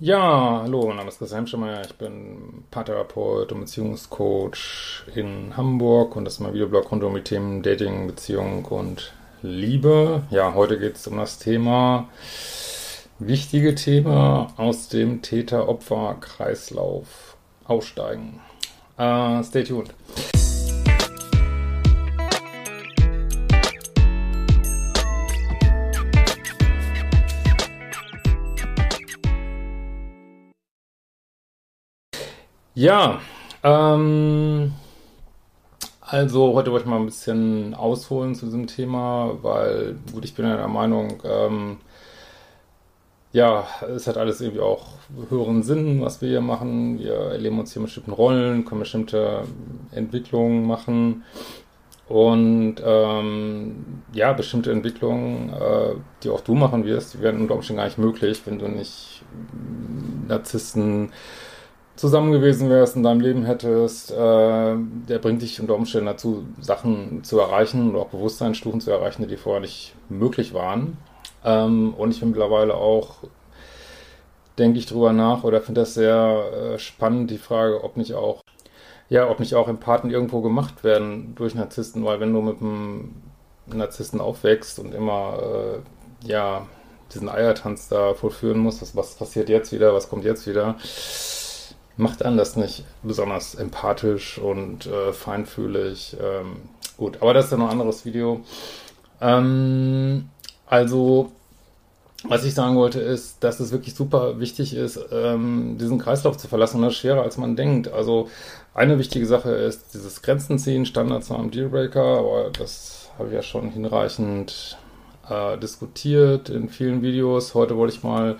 Ja, hallo, mein Name ist Christian Hemschemeyer. Ich bin Paartherapeut und Beziehungscoach in Hamburg und das ist mein Videoblog rund um die Themen Dating, Beziehung und Liebe. Ja, heute geht es um das Thema, wichtige Thema aus dem Täter-Opfer-Kreislauf aussteigen. Uh, stay tuned. Ja, ähm, also heute wollte ich mal ein bisschen ausholen zu diesem Thema, weil, gut, ich bin ja der Meinung, ähm, ja, es hat alles irgendwie auch höheren Sinn, was wir hier machen. Wir erleben uns hier mit bestimmten Rollen, können bestimmte Entwicklungen machen. Und ähm, ja, bestimmte Entwicklungen, äh, die auch du machen wirst, die werden unter Umständen gar nicht möglich, wenn du nicht Narzissten zusammen gewesen wärst in deinem Leben hättest, äh, der bringt dich unter Umständen dazu, Sachen zu erreichen oder auch Bewusstseinsstufen zu erreichen, die vorher nicht möglich waren. Ähm, und ich bin mittlerweile auch, denke ich drüber nach oder finde das sehr äh, spannend, die Frage, ob nicht auch, ja, ob nicht auch Empathen irgendwo gemacht werden durch Narzissten, weil wenn du mit einem Narzissten aufwächst und immer, äh, ja, diesen Eiertanz da vollführen musst, was, was passiert jetzt wieder, was kommt jetzt wieder, macht einen das nicht besonders empathisch und äh, feinfühlig. Ähm, gut, aber das ist ja noch ein anderes Video. Ähm, also, was ich sagen wollte, ist, dass es wirklich super wichtig ist, ähm, diesen Kreislauf zu verlassen. Und das ist schwerer, als man denkt. Also, eine wichtige Sache ist dieses Grenzen ziehen, Standards am Dealbreaker, aber das habe ich ja schon hinreichend äh, diskutiert in vielen Videos. Heute wollte ich mal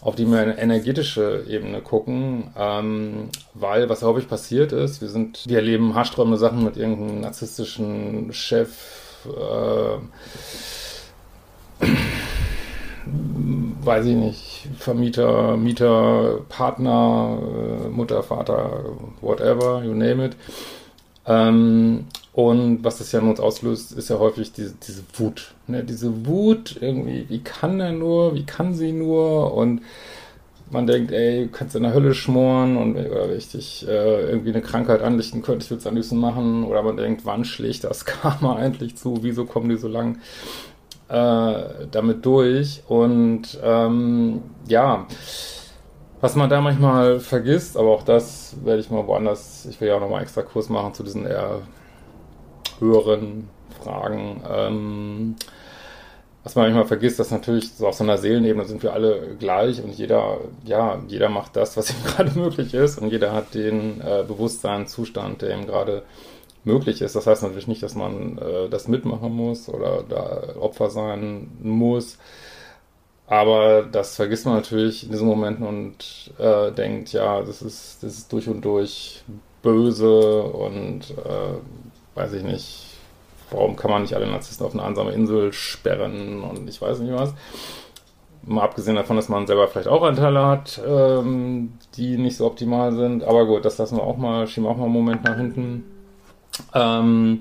auf die mehr energetische Ebene gucken, ähm, weil was häufig passiert ist, wir sind, wir erleben haarsträubende Sachen mit irgendeinem narzisstischen Chef, äh, weiß ich nicht, Vermieter, Mieter, Partner, äh, Mutter, Vater, whatever, you name it. Ähm, und was das ja in uns auslöst, ist ja häufig diese, diese Wut. Ne? Diese Wut, irgendwie, wie kann er nur, wie kann sie nur? Und man denkt, ey, du kannst in der Hölle schmoren und oder richtig äh, irgendwie eine Krankheit anlichten könnte, ich würde es am liebsten machen. Oder man denkt, wann schlägt das Karma eigentlich zu? Wieso kommen die so lang äh, damit durch? Und ähm, ja, was man da manchmal vergisst, aber auch das werde ich mal woanders, ich will ja auch nochmal extra Kurs machen zu diesen eher höheren Fragen. Ähm, was man manchmal vergisst, dass natürlich so auf so einer Seelenebene sind wir alle gleich und jeder, ja, jeder macht das, was ihm gerade möglich ist und jeder hat den äh, Bewusstseinszustand, der ihm gerade möglich ist. Das heißt natürlich nicht, dass man äh, das mitmachen muss oder da Opfer sein muss. Aber das vergisst man natürlich in diesen Momenten und äh, denkt, ja, das ist, das ist durch und durch böse und äh, weiß ich nicht, warum kann man nicht alle Narzissten auf eine einsame Insel sperren und ich weiß nicht was. Mal abgesehen davon, dass man selber vielleicht auch Anteile hat, ähm, die nicht so optimal sind. Aber gut, das lassen wir auch mal, schieben wir auch mal einen Moment nach hinten. Ähm,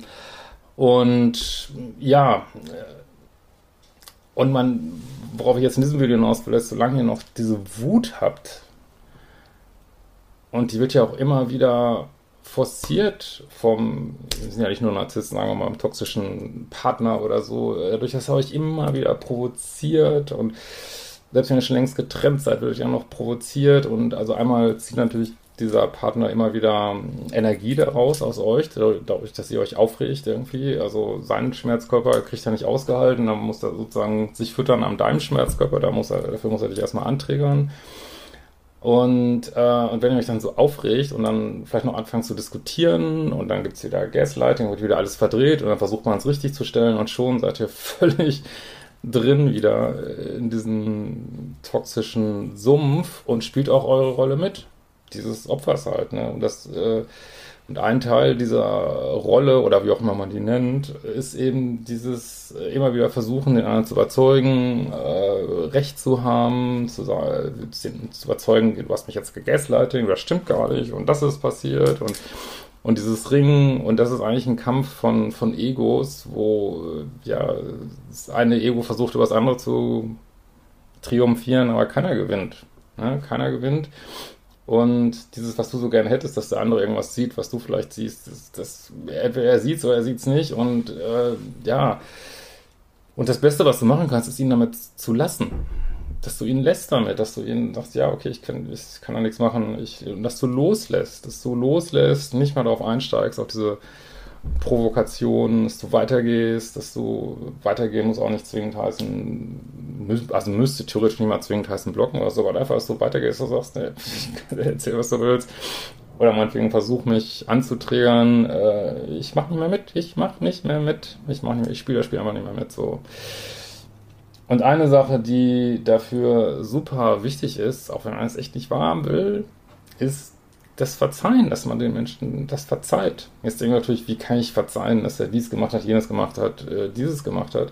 und ja, äh, und man, worauf ich jetzt in diesem Video hinaus will, ist, solange ihr noch diese Wut habt, und die wird ja auch immer wieder forciert vom, sind ja nicht nur Narzissten, sagen wir mal, toxischen Partner oder so, äh, dadurch, dass er euch immer wieder provoziert und selbst wenn ihr schon längst getrennt seid, wird euch ja noch provoziert und also einmal zieht natürlich dieser Partner immer wieder ähm, Energie daraus aus euch, dadurch, dass ihr euch aufregt irgendwie. Also seinen Schmerzkörper kriegt er nicht ausgehalten, dann muss er sozusagen sich füttern am deinem Schmerzkörper, da muss er, dafür muss er dich erstmal anträgern. Und, äh, und wenn ihr euch dann so aufregt und dann vielleicht noch anfangt zu diskutieren und dann gibt es wieder Gaslighting, wird wieder alles verdreht und dann versucht man es richtig zu stellen und schon seid ihr völlig drin wieder in diesem toxischen Sumpf und spielt auch eure Rolle mit. Dieses Opfers halt, ne? Und das, äh, und ein Teil dieser Rolle oder wie auch immer man die nennt, ist eben dieses äh, immer wieder versuchen, den anderen zu überzeugen, äh, Recht zu haben, zu, zu überzeugen, du hast mich jetzt gegaslighting, das stimmt gar nicht und das ist passiert und und dieses Ringen, und das ist eigentlich ein Kampf von, von Egos, wo ja das eine Ego versucht, über das andere zu triumphieren, aber keiner gewinnt. Ne? Keiner gewinnt. Und dieses, was du so gerne hättest, dass der andere irgendwas sieht, was du vielleicht siehst, das, das er sieht es oder er sieht es nicht. Und äh, ja, und das Beste, was du machen kannst, ist ihn damit zu lassen. Dass du ihn lässt damit, dass du ihn sagst, ja, okay, ich kann, ich kann da nichts machen. Ich, dass du loslässt, dass du loslässt, nicht mal darauf einsteigst, auf diese Provokation, dass du weitergehst, dass du weitergehen muss auch nicht zwingend heißen, also müsste theoretisch nicht mal zwingend heißen blocken oder so, aber einfach, dass du weitergehst und sagst, nee, erzähl, was du willst. Oder meinetwegen versuch mich anzuträgern, äh, ich mach nicht mehr mit, ich mach nicht mehr mit, ich mach nicht mehr, ich spiele das Spiel einfach nicht mehr mit, so. Und eine Sache, die dafür super wichtig ist, auch wenn man es echt nicht wahrhaben will, ist das Verzeihen, dass man den Menschen das verzeiht. Jetzt denke ich natürlich, wie kann ich verzeihen, dass er dies gemacht hat, jenes gemacht hat, äh, dieses gemacht hat.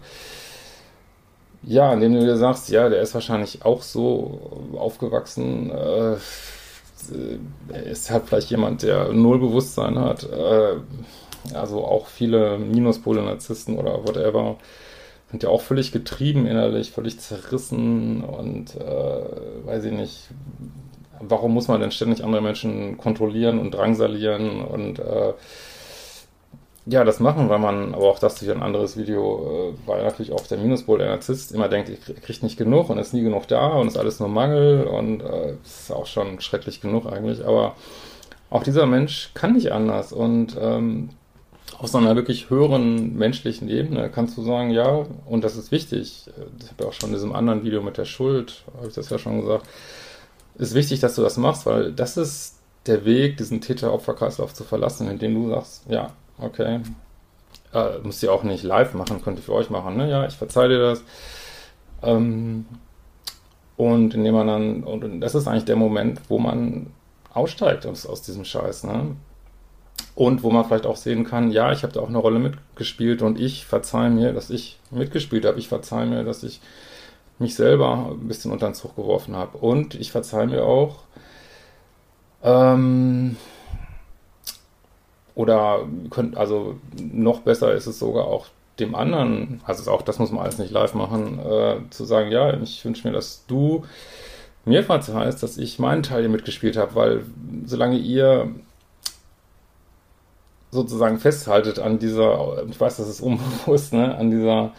Ja, indem du dir sagst, ja, der ist wahrscheinlich auch so aufgewachsen, äh, ist halt vielleicht jemand, der null Bewusstsein hat, äh, also auch viele Minuspole, Narzissten oder whatever, sind ja auch völlig getrieben innerlich, völlig zerrissen und äh, weiß ich nicht, warum muss man denn ständig andere Menschen kontrollieren und drangsalieren und äh, ja, das machen, weil man, aber auch das ist ein anderes Video, äh, weil natürlich auch der Minuspol, der Narzisst, immer denkt, er kriegt nicht genug und ist nie genug da und ist alles nur Mangel und äh, ist auch schon schrecklich genug eigentlich, aber auch dieser Mensch kann nicht anders und ähm, aus einer wirklich höheren menschlichen Ebene kannst du sagen, ja, und das ist wichtig. Ich habe ja auch schon in diesem anderen Video mit der Schuld, habe ich das ja schon gesagt, ist wichtig, dass du das machst, weil das ist der Weg, diesen Täter-Opfer-Kreislauf zu verlassen, indem du sagst, ja, okay, äh, musst du auch nicht live machen, könnte ich für euch machen, ne? Ja, ich verzeih dir das. Ähm, und indem man dann, und das ist eigentlich der Moment, wo man aussteigt aus, aus diesem Scheiß, ne? Und wo man vielleicht auch sehen kann, ja, ich habe da auch eine Rolle mitgespielt und ich verzeihe mir, dass ich mitgespielt habe. Ich verzeihe mir, dass ich mich selber ein bisschen unter den Zug geworfen habe. Und ich verzeihe mir auch, ähm, oder könnt, also noch besser ist es sogar auch dem anderen, also auch das muss man alles nicht live machen, äh, zu sagen, ja, ich wünsche mir, dass du mir verzeihst, dass ich meinen Teil hier mitgespielt habe, weil solange ihr sozusagen festhaltet an dieser, ich weiß, das ist unbewusst, ne, an dieser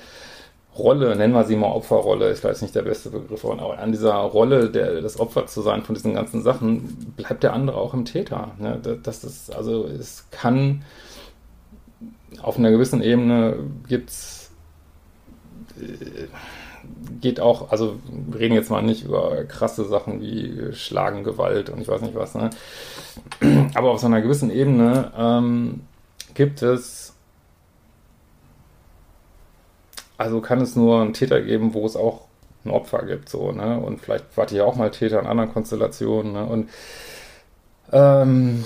Rolle, nennen wir sie mal Opferrolle, ist vielleicht nicht der beste Begriff, aber an dieser Rolle, der, das Opfer zu sein von diesen ganzen Sachen, bleibt der andere auch im Täter. Ne? Das ist, also es kann auf einer gewissen Ebene gibt's äh, geht auch, also wir reden jetzt mal nicht über krasse Sachen wie Schlagen, Gewalt und ich weiß nicht was, ne? Aber auf so einer gewissen Ebene ähm, gibt es also kann es nur einen Täter geben, wo es auch ein Opfer gibt, so, ne? Und vielleicht wart ihr auch mal Täter in anderen Konstellationen, ne? Und ähm,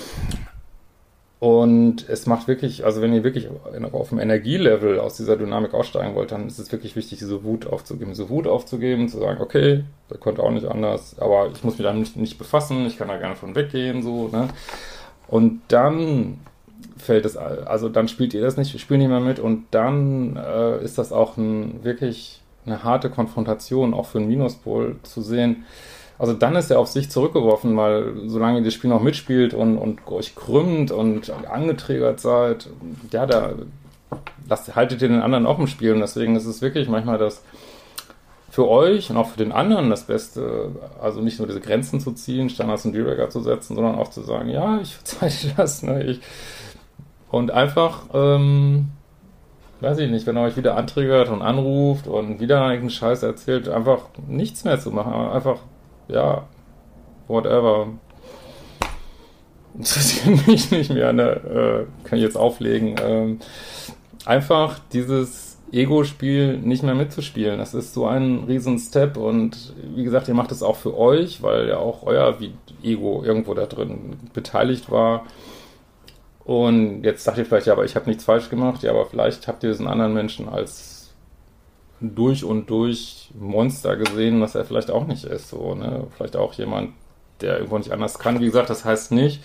und es macht wirklich, also wenn ihr wirklich auf dem Energielevel aus dieser Dynamik aussteigen wollt, dann ist es wirklich wichtig, diese Wut aufzugeben. Diese Wut aufzugeben, zu sagen, okay, der konnte auch nicht anders, aber ich muss mich damit nicht, nicht befassen, ich kann da gerne von weggehen, so, ne? Und dann fällt es, also dann spielt ihr das nicht, wir spielen nicht mehr mit und dann äh, ist das auch ein, wirklich eine harte Konfrontation, auch für einen Minuspol zu sehen. Also dann ist er auf sich zurückgeworfen, weil solange ihr das Spiel noch mitspielt und, und euch krümmt und angeträgert seid, ja, da lasst, haltet ihr den anderen auch im Spiel und deswegen ist es wirklich manchmal das für euch und auch für den anderen das Beste, also nicht nur diese Grenzen zu ziehen, Standards und Dealbreaker zu setzen, sondern auch zu sagen, ja, ich verzeihe das, ne, ich, und einfach, ähm, weiß ich nicht, wenn er euch wieder antriggert und anruft und wieder irgendeinen Scheiß erzählt, einfach nichts mehr zu machen. Einfach, ja, whatever. Interessiert mich nicht mehr, ne? Äh, kann ich jetzt auflegen. Ähm, einfach dieses Ego-Spiel nicht mehr mitzuspielen. Das ist so ein riesen Step und wie gesagt, ihr macht es auch für euch, weil ja auch euer Ego irgendwo da drin beteiligt war. Und jetzt sagt ihr vielleicht, ja, aber ich habe nichts falsch gemacht. Ja, aber vielleicht habt ihr diesen anderen Menschen als durch und durch Monster gesehen, was er vielleicht auch nicht ist. So, ne? Vielleicht auch jemand, der irgendwo nicht anders kann. Wie gesagt, das heißt nicht,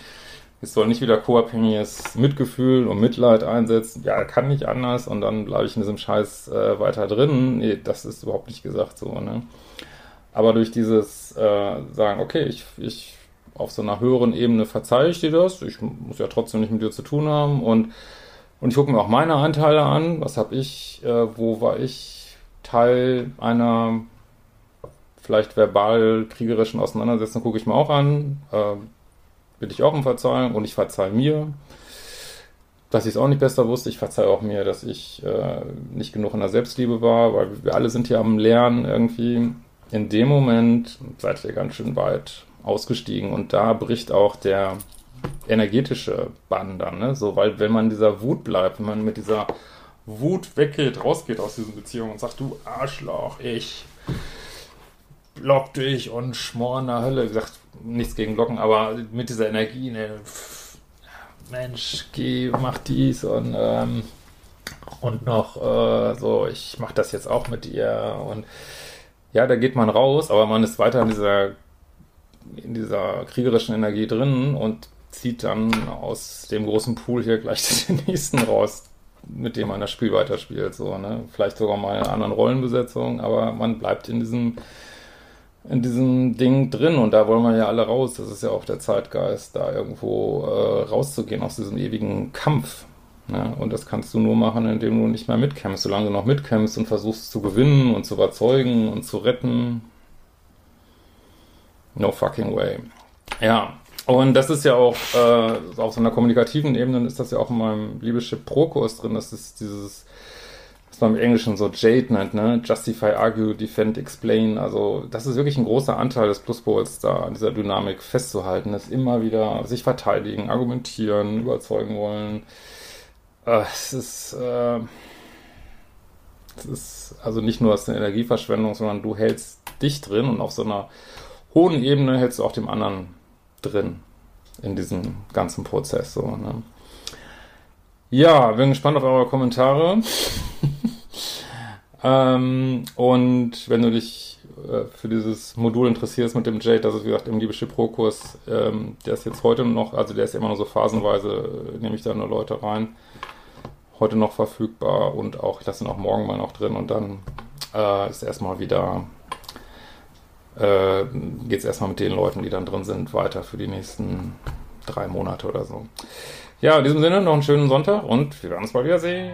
es soll nicht wieder co-abhängiges Mitgefühl und Mitleid einsetzen. Ja, kann nicht anders und dann bleibe ich in diesem Scheiß äh, weiter drin. Nee, das ist überhaupt nicht gesagt so. Ne? Aber durch dieses äh, sagen, okay, ich, ich auf so einer höheren Ebene verzeihe ich dir das. Ich muss ja trotzdem nicht mit dir zu tun haben und und ich gucke mir auch meine Anteile an. Was habe ich, äh, wo war ich Teil einer vielleicht verbal kriegerischen Auseinandersetzung, gucke ich mir auch an. Äh, bitte ich auch um Verzeihung und ich verzeihe mir, dass ich es auch nicht besser wusste. Ich verzeihe auch mir, dass ich äh, nicht genug in der Selbstliebe war, weil wir alle sind ja am Lernen irgendwie. In dem Moment seid ihr ganz schön weit ausgestiegen und da bricht auch der energetische Bann dann, ne? So, weil wenn man dieser Wut bleibt, wenn man mit dieser Wut weggeht, rausgeht aus diesen Beziehungen und sagt, du Arschloch, ich block dich und schmor in der Hölle. Gesagt, nichts gegen Blocken, aber mit dieser Energie, ne, Mensch, geh, mach dies und, ähm, und noch äh, so, ich mach das jetzt auch mit dir und ja, da geht man raus, aber man ist weiter in dieser, in dieser kriegerischen Energie drin und zieht dann aus dem großen Pool hier gleich den nächsten raus, mit dem man das Spiel weiterspielt, so, ne? Vielleicht sogar mal in einer anderen Rollenbesetzung, aber man bleibt in diesem in diesem Ding drin und da wollen wir ja alle raus. Das ist ja auch der Zeitgeist, da irgendwo äh, rauszugehen aus diesem ewigen Kampf. Ne? Und das kannst du nur machen, indem du nicht mehr mitkämpfst. Solange du noch mitkämpfst und versuchst zu gewinnen und zu überzeugen und zu retten. No fucking way. Ja, und das ist ja auch, äh, auf so einer kommunikativen Ebene ist das ja auch in meinem Liebeschip Pro-Kurs drin. Das ist dieses was man im Englischen so Jade nennt, ne? Justify, Argue, Defend, Explain. Also das ist wirklich ein großer Anteil des Pluspols da an dieser Dynamik festzuhalten, das immer wieder sich verteidigen, argumentieren, überzeugen wollen. Äh, es ist, äh, es ist also nicht nur eine Energieverschwendung, sondern du hältst dich drin und auf so einer hohen Ebene hältst du auch dem anderen drin in diesem ganzen Prozess. So, ne? Ja, bin gespannt auf eure Kommentare. ähm, und wenn du dich äh, für dieses Modul interessierst mit dem Jade, das ist wie gesagt im Liebeschiff Pro-Kurs, ähm, der ist jetzt heute noch, also der ist immer nur so phasenweise, äh, nehme ich da nur Leute rein, heute noch verfügbar und auch, ich lasse ihn auch morgen mal noch drin und dann äh, ist erstmal wieder, äh, geht es erstmal mit den Leuten, die dann drin sind, weiter für die nächsten drei Monate oder so. Ja, in diesem Sinne noch einen schönen Sonntag und wir werden uns bald wiedersehen.